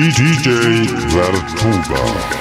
DJ Vertuga.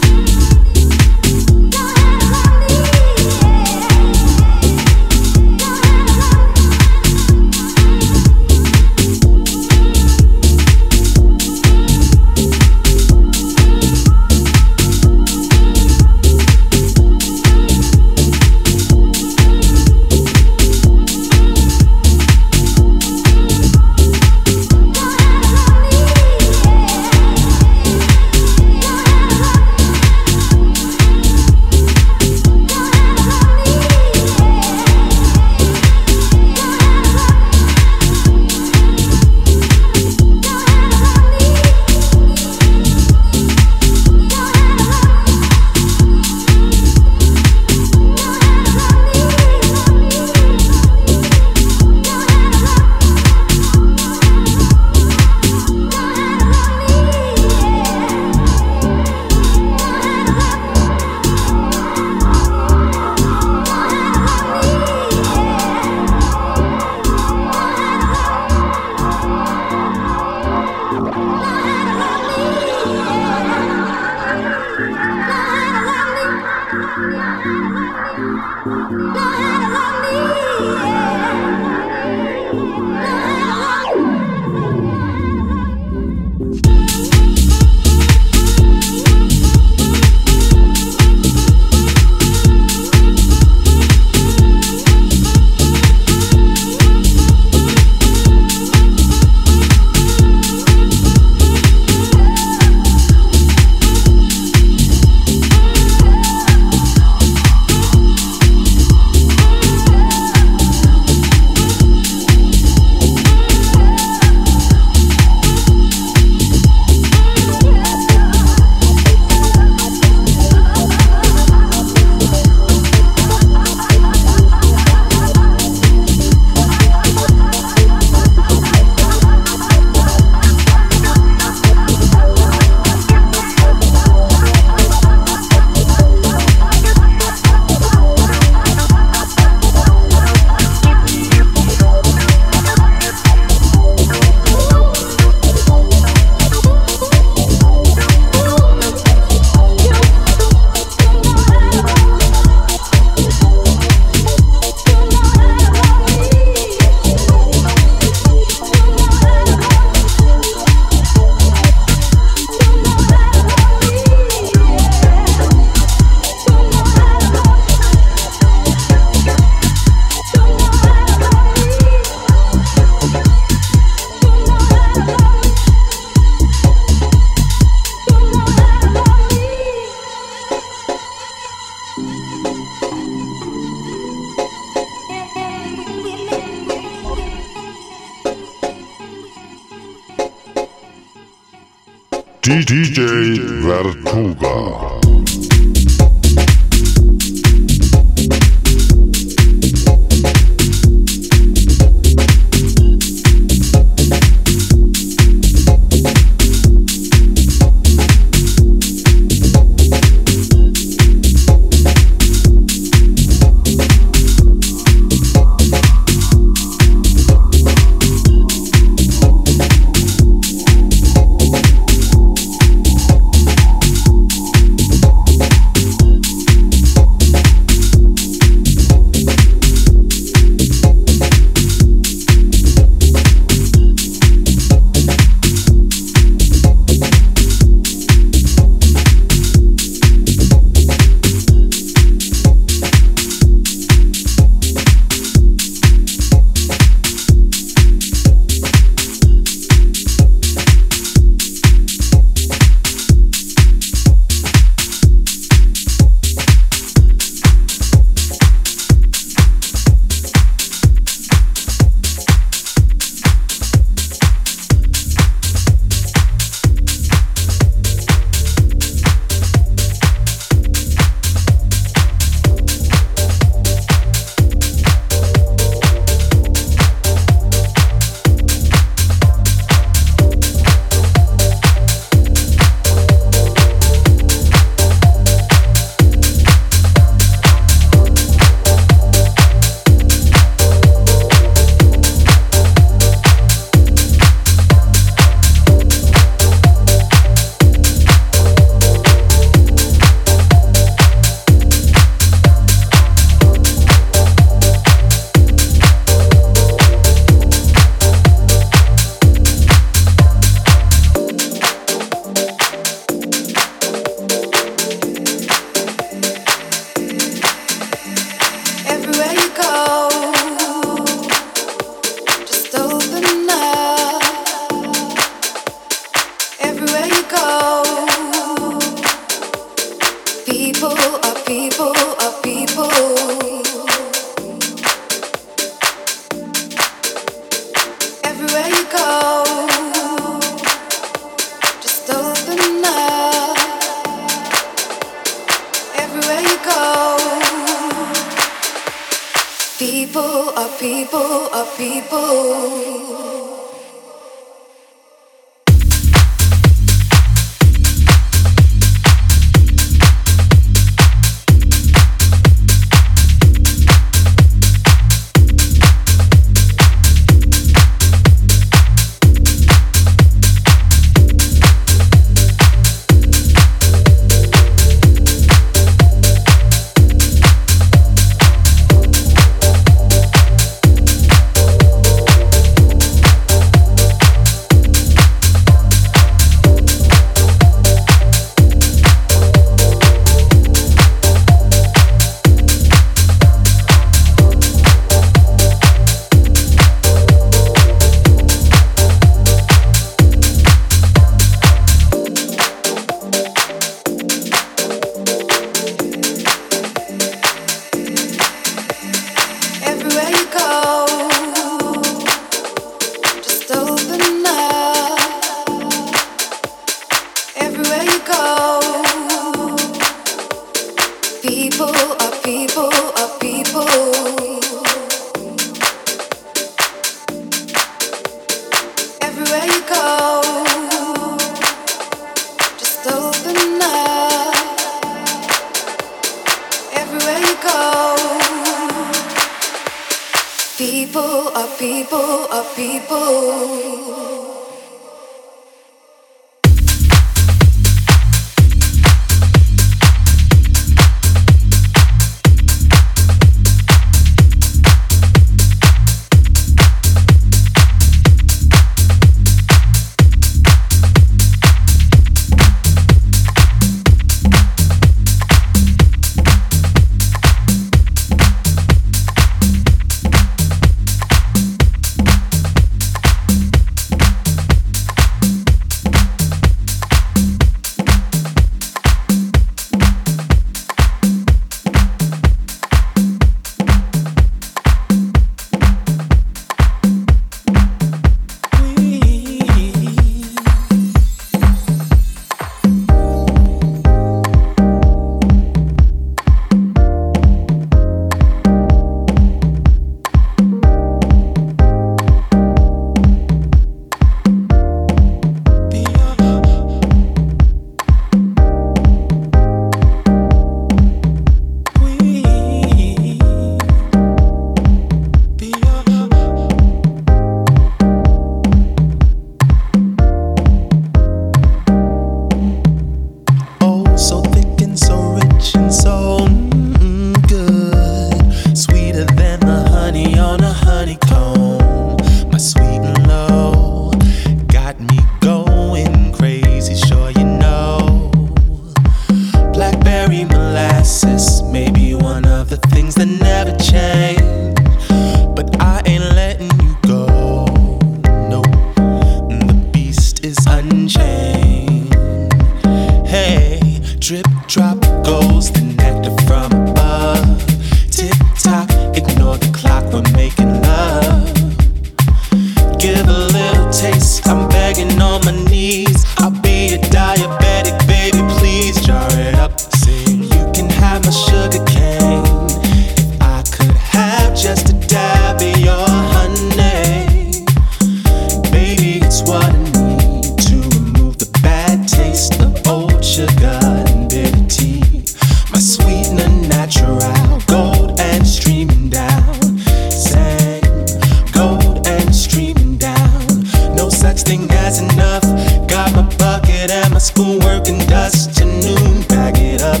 working dust to noon. Bag it up,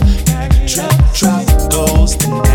drop, drop goals.